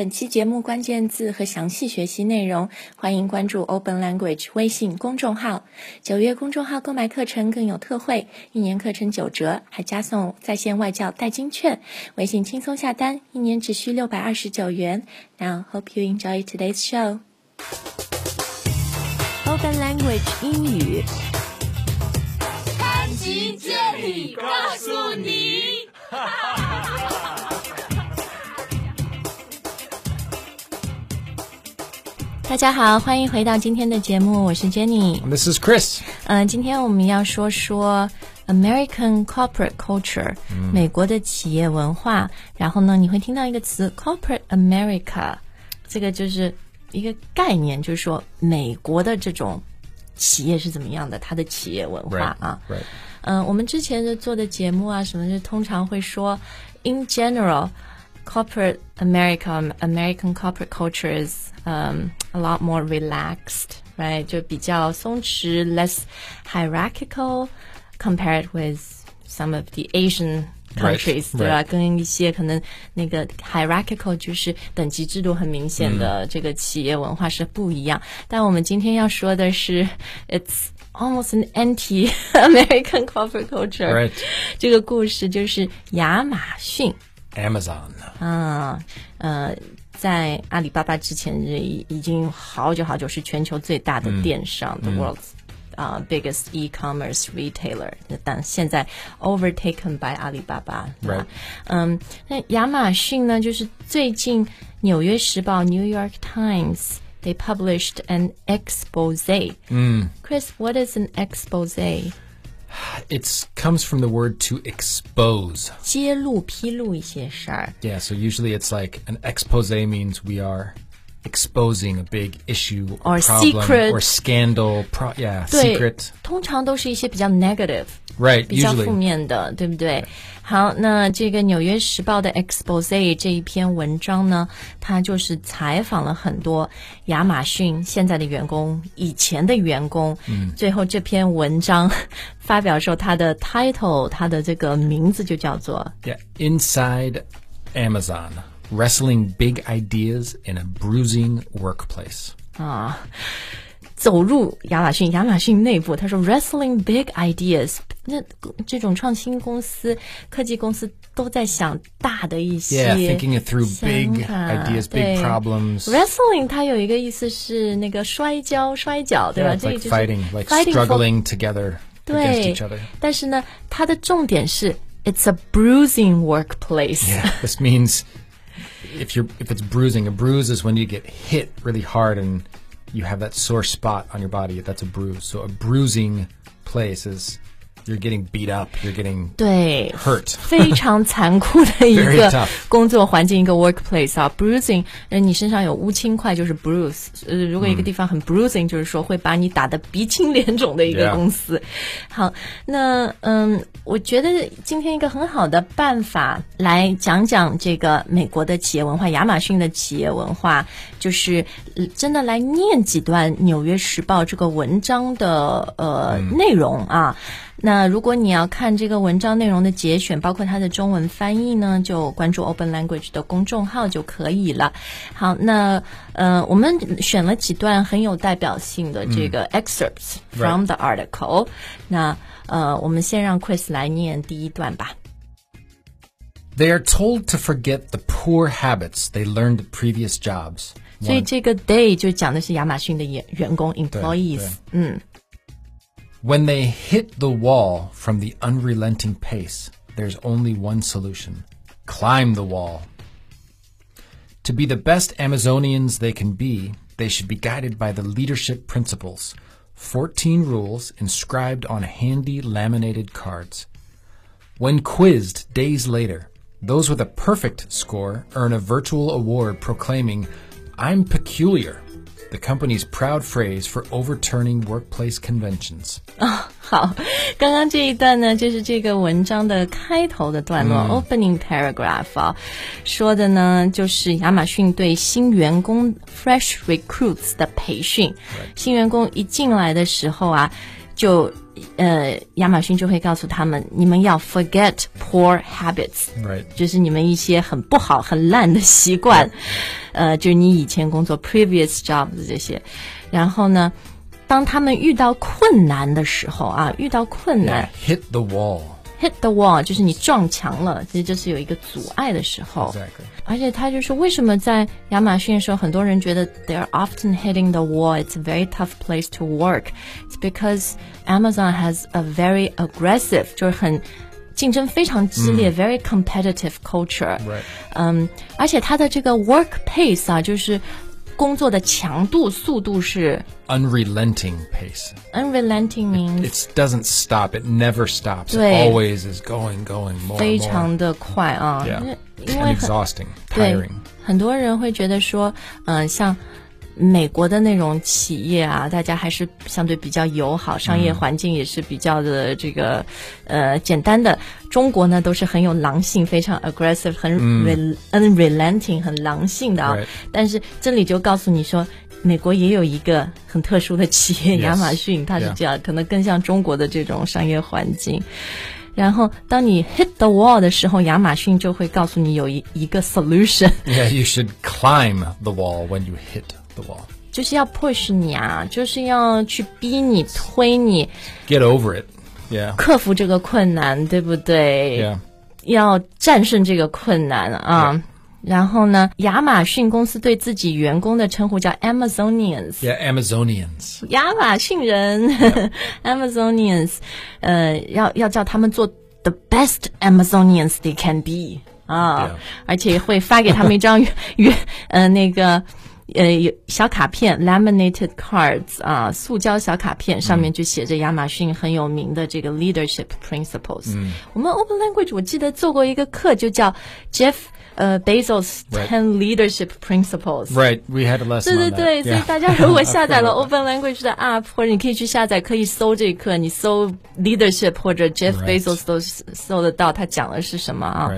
本期节目关键字和详细学习内容，欢迎关注 Open Language 微信公众号。九月公众号购买课程更有特惠，一年课程九折，还加送在线外教代金券。微信轻松下单，一年只需六百二十九元。Now hope you enjoy today's show. Open Language 英语。潘吉建议告诉你。大家好，欢迎回到今天的节目，我是 Jenny。This is Chris. 嗯、今天我们要说说 American corporate culture，、美国的企业文化。然后呢，你会听到一个词 corporate America，这个就是一个概念，就是说美国的这种企业是怎么样的，它的企业文化.啊。Right. 嗯，我们之前的做的节目啊，什么就通常会说，in general。Corporate America, American corporate culture is um, a lot more relaxed, right? 就比较松弛，less hierarchical compared with some of the Asian Right, countries，、对吧？ right. 跟一些可能那个 hierarchical 就是等级制度很明显的这个企业文化是不一样。但我们今天要说的是，it's almost an anti-American corporate culture。 Right. 这个故事就是亚马逊。 Amazon. 啊，呃，在阿里巴巴之前已已经好久好久是全球最大的电商、t h e world's 啊、biggest e-commerce retailer，但现在 overtaken by 阿里巴巴，对吧 Right. 嗯，那亚马逊呢，就是最近《纽约时报》（New York Times） they published an expose。嗯，Chris，what is an expose？ It comes from the word to expose. 揭露、披露一些事儿。 Yeah, so usually it's like an expose means we are exposing a big issue Or problem secret. or scandal. Pro- yeah, 对 secret. 通常都是一些比较 negative。 Right, 比较 usually. 负面的，对不对？好，那这个《纽约时报》的 expose 这一篇文章呢，它就是采访了很多亚马逊现在的员工、以前的员工。嗯，最后这篇文章发表的时候，它的 title，它的这个名字就叫做 Yeah, inside Amazon, wrestling big ideas in a bruising workplace. 啊，走入亚马逊，亚马逊内部，他说 wrestling big ideas，那这种创新公司、科技公司都在想大的一些 Yeah, thinking it through big 想法 ideas, 对 big problems. Wrestling 它有一个意思是那个摔跤、摔跤，对吧 Yeah, it's 这个 like 就是 fighting, like fighting for- struggling together against 对 each other.，但是呢，它的重点是 it's a bruising workplace。 Yeah, this means if you're if it's bruising, a bruise is when you get hit really hard and you have that sore spot on your body. That's a bruise. So a bruising place is you're getting beat up, you're getting 对 hurt. 非常残酷的一个工作环境，一个 workplace 啊，bruising，呃，你身上有乌青块就是 bruise，呃，如果一个地方很 bruising，就是说会把你打得鼻青脸肿的一个公司。好，那嗯，我觉得今天一个很好的办法来讲讲这个美国的企业文化，亚马逊的企业文化，就是呃真的来念几段《纽约时报》这个文章的呃、内容啊。那如果你要看这个文章内容的节选，包括它的中文翻译呢，就关注 Open Language 的公众号就可以了。好，那呃，我们选了几段很有代表性的这个 excerpts from the article、那呃，我们先让 Chris 来念第一段吧。 They are told to forget the poor habits they learned at previous jobs. 所以这个 they 就讲的是亚马逊的员员工 employees，嗯 When they hit the wall from the unrelenting pace, there's only one solution climb the wall. To be the best Amazonians they can be, they should be guided by the leadership principles 14 rules inscribed on handy laminated cards. When quizzed days later, those with a perfect score earn a virtual award proclaiming, I'm peculiar, the company's proud phrase for overturning workplace conventions. 好，刚刚这一段呢，就是这个文章的开头的段落、o p e n i n g paragraph 啊，说的呢就是亚马逊对新员工 fresh recruits 的培训。新员工一进来的时候啊，就 呃，亚马逊就会告诉他们，你们要 forget poor habits，Right. 就是你们一些很不好、很烂的习惯。呃，就是你以前工作 previous jobs 这些，然后呢，当他们遇到困难的时候啊，遇到困难 hit the wall. hit the wall 就是你撞墙了，其实就是有一个阻碍的时候。 Exactly. 而且他就说，为什么在亚马逊的时候，很多人觉得 they're often hitting the wall. It's a very tough place to work. It's because Amazon has a very aggressive，就是很竞争非常激烈、v e r y competitive culture。 Right. 嗯，而且它的这个 work pace 啊，就是 工作的强度、速度是 Unrelenting pace. unrelenting means It doesn't stop. It never stops. It。always is going, going more 非常的快啊。Yeah. 因为 exhausting, 对 tiring. 很多人会觉得说，嗯、像美国的那种企业啊，大家还是相对比较友好，商业环境也是比较的这个、呃简单的。中国呢都是很有狼性，非常 aggressive，很 re、unrelenting，很狼性的啊。但是这里就告诉你说。美国也有一个很特殊的企业.亚马逊，它是 Yeah. 这样可能更像中国的这种商业环境。然后，当你 hit the wall 的时候，亚马逊就会告诉你有一一个 solution，Yeah, you should climb the wall when you hit the wall. 就是要 push 你啊，就是要去逼你、推你 Get over it. Yeah. 克服这个困难，对不对 Yeah. 要战胜这个困难啊。然后呢，亚马逊公司对自己员工的称呼叫 Amazonians。 Yeah, Amazonians. 亚马逊人 Amazonians，呃，要要叫他们做 the best Amazonians they can be 啊 Yeah. 而且会发给他们一张圆呃那个。 呃，有小卡片 （laminated cards） 啊，塑胶小卡片，上面就写着亚马逊很有名的这个 leadership principles。我们 Open Language 我记得做过一个课，就叫 Jeff 呃 Bezos. Ten Leadership Principles。Right. We had a lesson 对对.对，所以大家如果下载了 Open Language 的 App，或者你可以去下载，可以搜这一课，你搜 Leadership 或者 Jeff. Bezos 都搜得到，他讲的是什么啊.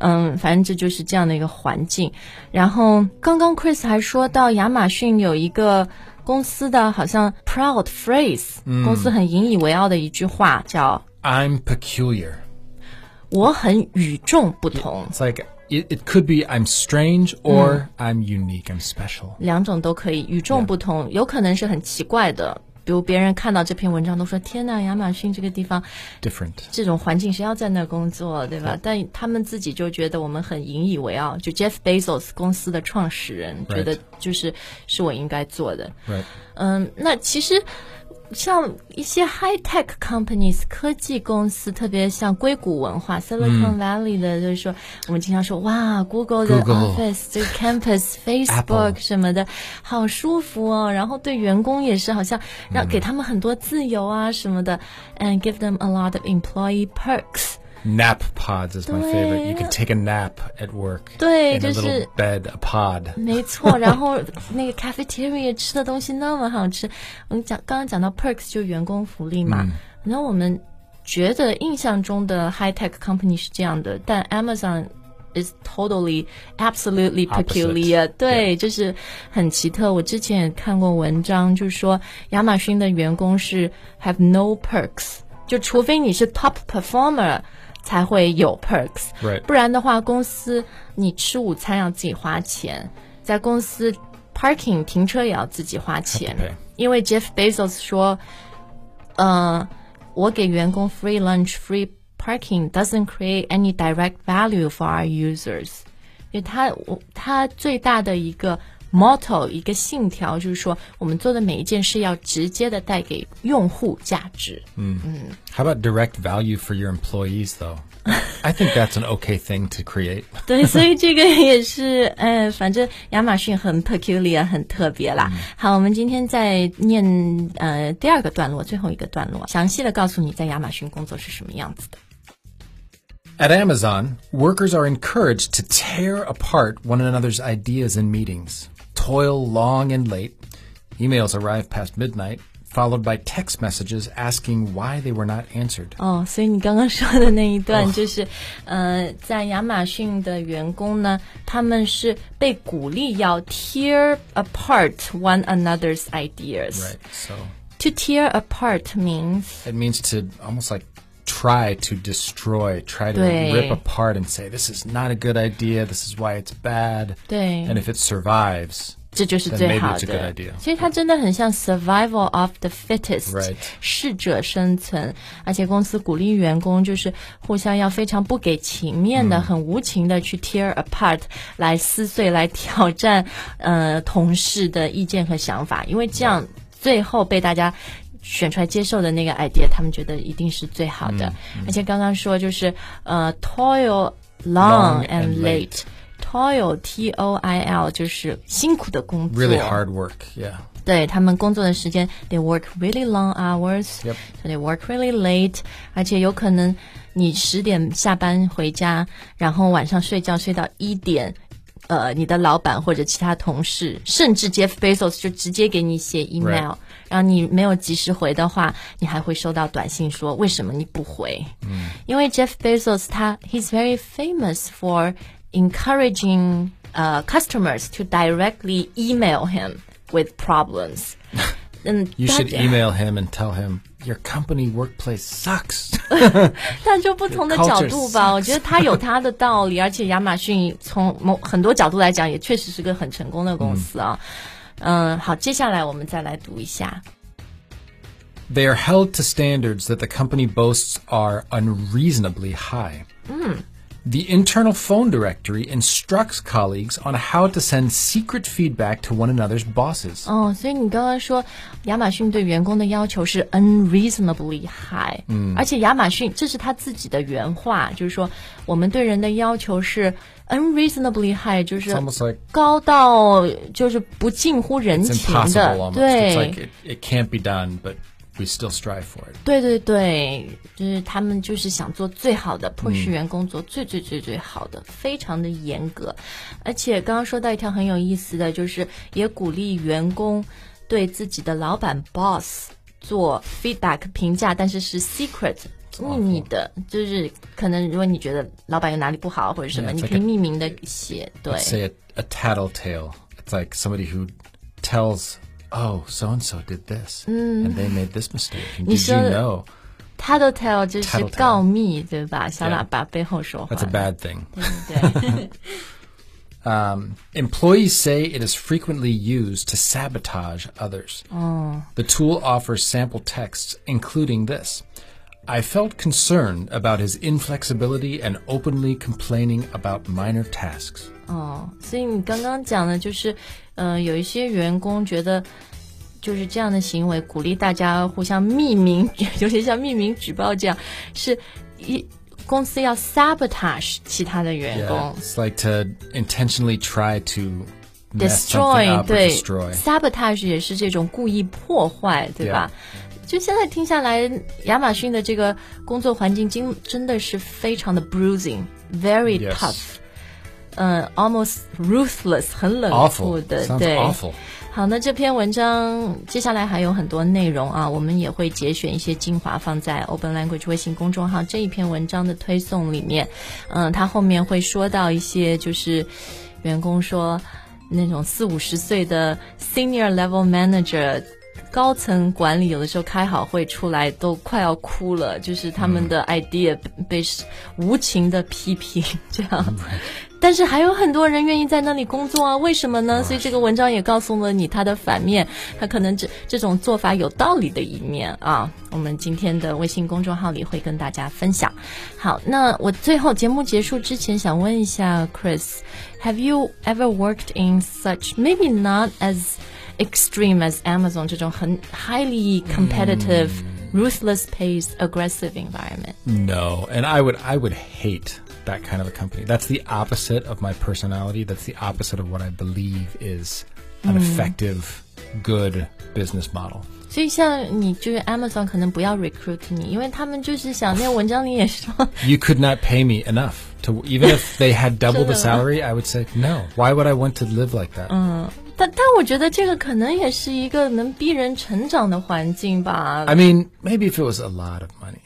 嗯，反正这就是这样的一个环境。然后刚刚 Chris 还说到亚马逊有一个公司的好像 proud phrase，、公司很引以为傲的一句话叫 I'm peculiar. “我很与众不同 It's like it, it could be I'm strange or I'm unique. I'm special. ”，两种都可以，与众不同有可能是很奇怪的。比如别人看到这篇文章都说：“天呐，亚马逊这个地方 Different. 这种环境谁要在那工作，对吧？但他们自己就觉得我们很引以为傲，就 Jeff Bezos 公司的创始人.觉得就是是我应该做的。嗯，那其实像一些 high tech companies 科技公司，特别像硅谷文化 Silicon Valley 的，就是说我们经常说哇，Google 的 office 这个 Campus、Facebook 什么的，好舒服哦。然后对员工也是好像让给他们很多自由啊什么的，and give them a lot of employee perks。Nap pods is my favorite. You can take a nap at work 对， in 就 a 是 little bed, a pod. 没错，然后那个 cafeteria 吃的东西那么好吃，我们讲刚刚讲到 perks 就员工福利嘛，然后我们觉得印象中的 high tech company 是这样的，但 Amazon is totally absolutely Opposite. peculiar，对，就是很奇特。我之前也看过文章，就说亚马逊的员工是 have no perks，就除非你是 top performer。 才会有 perks，Right. 不然的话，公司你吃午餐要自己花钱，在公司 parking 停车也要自己花钱因为 Jeff Bezos 说，呃，我给员工 free lunch、free parking doesn't create any direct value for our users，因为他我他最大的一个 motto 一个信条就是说，我们做的每一件事要直接的带给用户价值。 How about direct value for your employees, though? I think that's an okay thing to create. 对，所以这个也是，呃，反正亚马逊很 peculiar，很特别啦。好，我们今天再念呃第二个段落，最后一个段落，详细的告诉你在亚马逊工作是什么样子的。 At Amazon, workers are encouraged to tear apart one another's ideas in meetings, toil long and late. Emails arrive past midnight, followed by text messages asking why they were not answered. 哦，所以你刚刚说的那一段就是，呃，在亚马逊的员工呢，他们是被鼓励要 tear apart one another's ideas。 Right. So To tear apart means it means to almost like try to destroy, try to 对。 rip apart and say, this is not a good idea, this is why it's bad. 对。 And if it survives, 这就是 Then 最 maybe 好 it's a 的 good idea.。其实它真的很像 survival of the fittest，、 Right. 适者生存。而且公司鼓励员工就是互相要非常不给情面的、很无情的去 tear apart，来撕碎、来挑战呃同事的意见和想法，因为这样最后被大家。 选出来接受的那个 idea，他们觉得一定是最好的。而且刚刚说就是呃，toil long Long and and late late。toil T O I L 就是辛苦的工作 really hard work. Yeah. 对他们工作的时间，they work really long hours，Yep. so they work really late，而且有可能你十点下班回家，然后晚上睡觉睡到一点。呃，你的老板或者其他同事，甚至 Jeff Bezos 就直接给你写 email，、 Right. 然后你没有及时回的话，你还会收到短信说为什么你不回？嗯，因为 Jeff Bezos 他 he's very famous for encouraging uh customers to directly email him with problems. 嗯， You 大 should 家 email him and tell him your company workplace sucks. 但就不同的角度吧，我觉得他有他的道理，而且亚马逊从某很多角度来讲，也确实是个很成功的公司啊。嗯，好，接下来我们再来读一下。 they are held to standards that the company boasts are unreasonably high. The internal phone directory instructs colleagues on how to send secret feedback to one another's bosses. 哦，所以你刚刚说亚马逊对员工的要求是 unreasonably high，嗯，而且亚马逊这是他自己的原话，就是说我们对人的要求是 unreasonably high，就是 It's almost like 高到就是不近乎人 it's 情 impossible 的， almost. 对 It's like it, it can't be done, but we still strive for it. 对对对，就是他们就是想做最好的，迫使员工做最最最最好的，非常的严格。而且刚刚说到一条很有意思的，就是也鼓励员工对自己的老板 boss 做 feedback 评价，但是是 secret。秘密的，就是可能如果你觉得老板有哪里不好或者什么 Yeah, it's 你 like 可以 a- 匿名的写。对， Say a, a tattletale. It's like somebody who tells, oh, so and so did this, and they made this mistake. And did you 说的- know? tattletale 就是 Tattletale 告密，对吧？小 Yeah. 喇叭背后说话。 That's a bad thing. 对对对。 Um, employees say it is frequently used to sabotage others. The tool offers sample texts, including this. I felt concerned about his inflexibility and openly complaining about minor tasks. 哦，所以你刚刚讲的就是， 呃，有一些员工觉得就是这样的行为，鼓励大家互相匿名，尤其像匿名举报这样，是一公司要 sabotage 其他的员 Yeah, 工。it's like to intentionally try to destroy 对 sabotage 也是这种故意破坏，对吧就现在听下来，亚马逊的这个工作环境真真的是非常的 bruising，very Yes. 嗯、a l m o s t ruthless，很冷酷 Awful. 的，对。awful. 好，那这篇文章接下来还有很多内容啊，我们也会节选一些精华放在 Open Language 微信公众号这一篇文章的推送里面。嗯，他后面会说到一些就是员工说那种四五十岁的 Senior Level Manager。高层管理有的时候开好会出来都快要哭了，就是他们的 idea 被无情的批评这样。但是还有很多人愿意在那里工作啊，为什么呢？所以这个文章也告诉了你它的反面，它可能这这种做法有道理的一面啊。我们今天的微信公众号里会跟大家分享。好，那我最后节目结束之前想问一下 Chris，Have you ever worked in such maybe not as extreme as Amazon 这种很 highly competitive、ruthless paced aggressive environment？ No, and I would I would hate that kind of a company. That's the opposite of my personality. That's the opposite of what I believe is an effective, good business model. 所以像你就是 Amazon 可能不要 recruit 你，因为他们就是想那文章里也说， You could not pay me enough to even if they had double the salary, I would say no. Why would I want to live like that? 但但我觉得这个可能也是一个能逼人成长的环境吧。I mean, maybe if it was a lot of money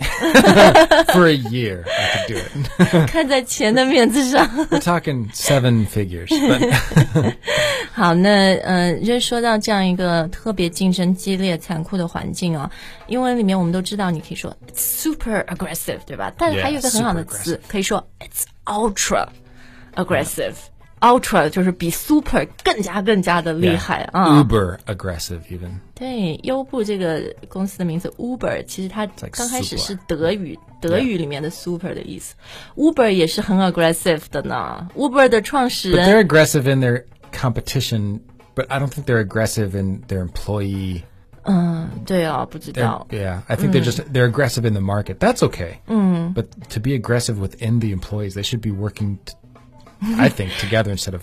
for a year, I could do it. 看在钱的面子上。We're talking seven figures, but 好，那呃，就是说到这样一个特别竞争激烈、残酷的环境啊，英文里面我们都知道，你可以说 it's super aggressive，对吧？但还有一个很好的词，可以说 it's ultra aggressive。Ultra 就是比 super 更加更加的厉害啊！ Uber aggressive, even. 对，优步这个公司的名字 Uber，其实它 like 刚开始 super 是德语，德语里面的 super 的意思。Uber 也是很 aggressive 的呢。Uber 的创始 But 人 they're aggressive in their competition, but I don't think they're aggressive in their employee. 对啊，不知 They're, 道。 yeah, I think they're just they're aggressive in the market. That's okay. But to be aggressive within the employees, they should be working, t- I think, together instead of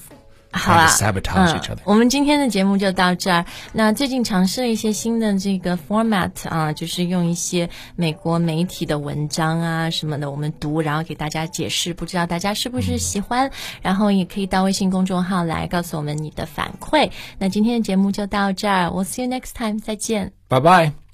好啦 to，sabotage each 嗯 other.，我们今天的节目就到这儿。那最近尝试了一些新的这个 format 啊，就是用一些美国媒体的文章啊什么的，我们读，然后给大家解释，不知道大家是不是喜欢？然后也可以到微信公众号来告诉我们你的反馈。那今天的节目就到这儿，我 see you next time，再见。Bye bye.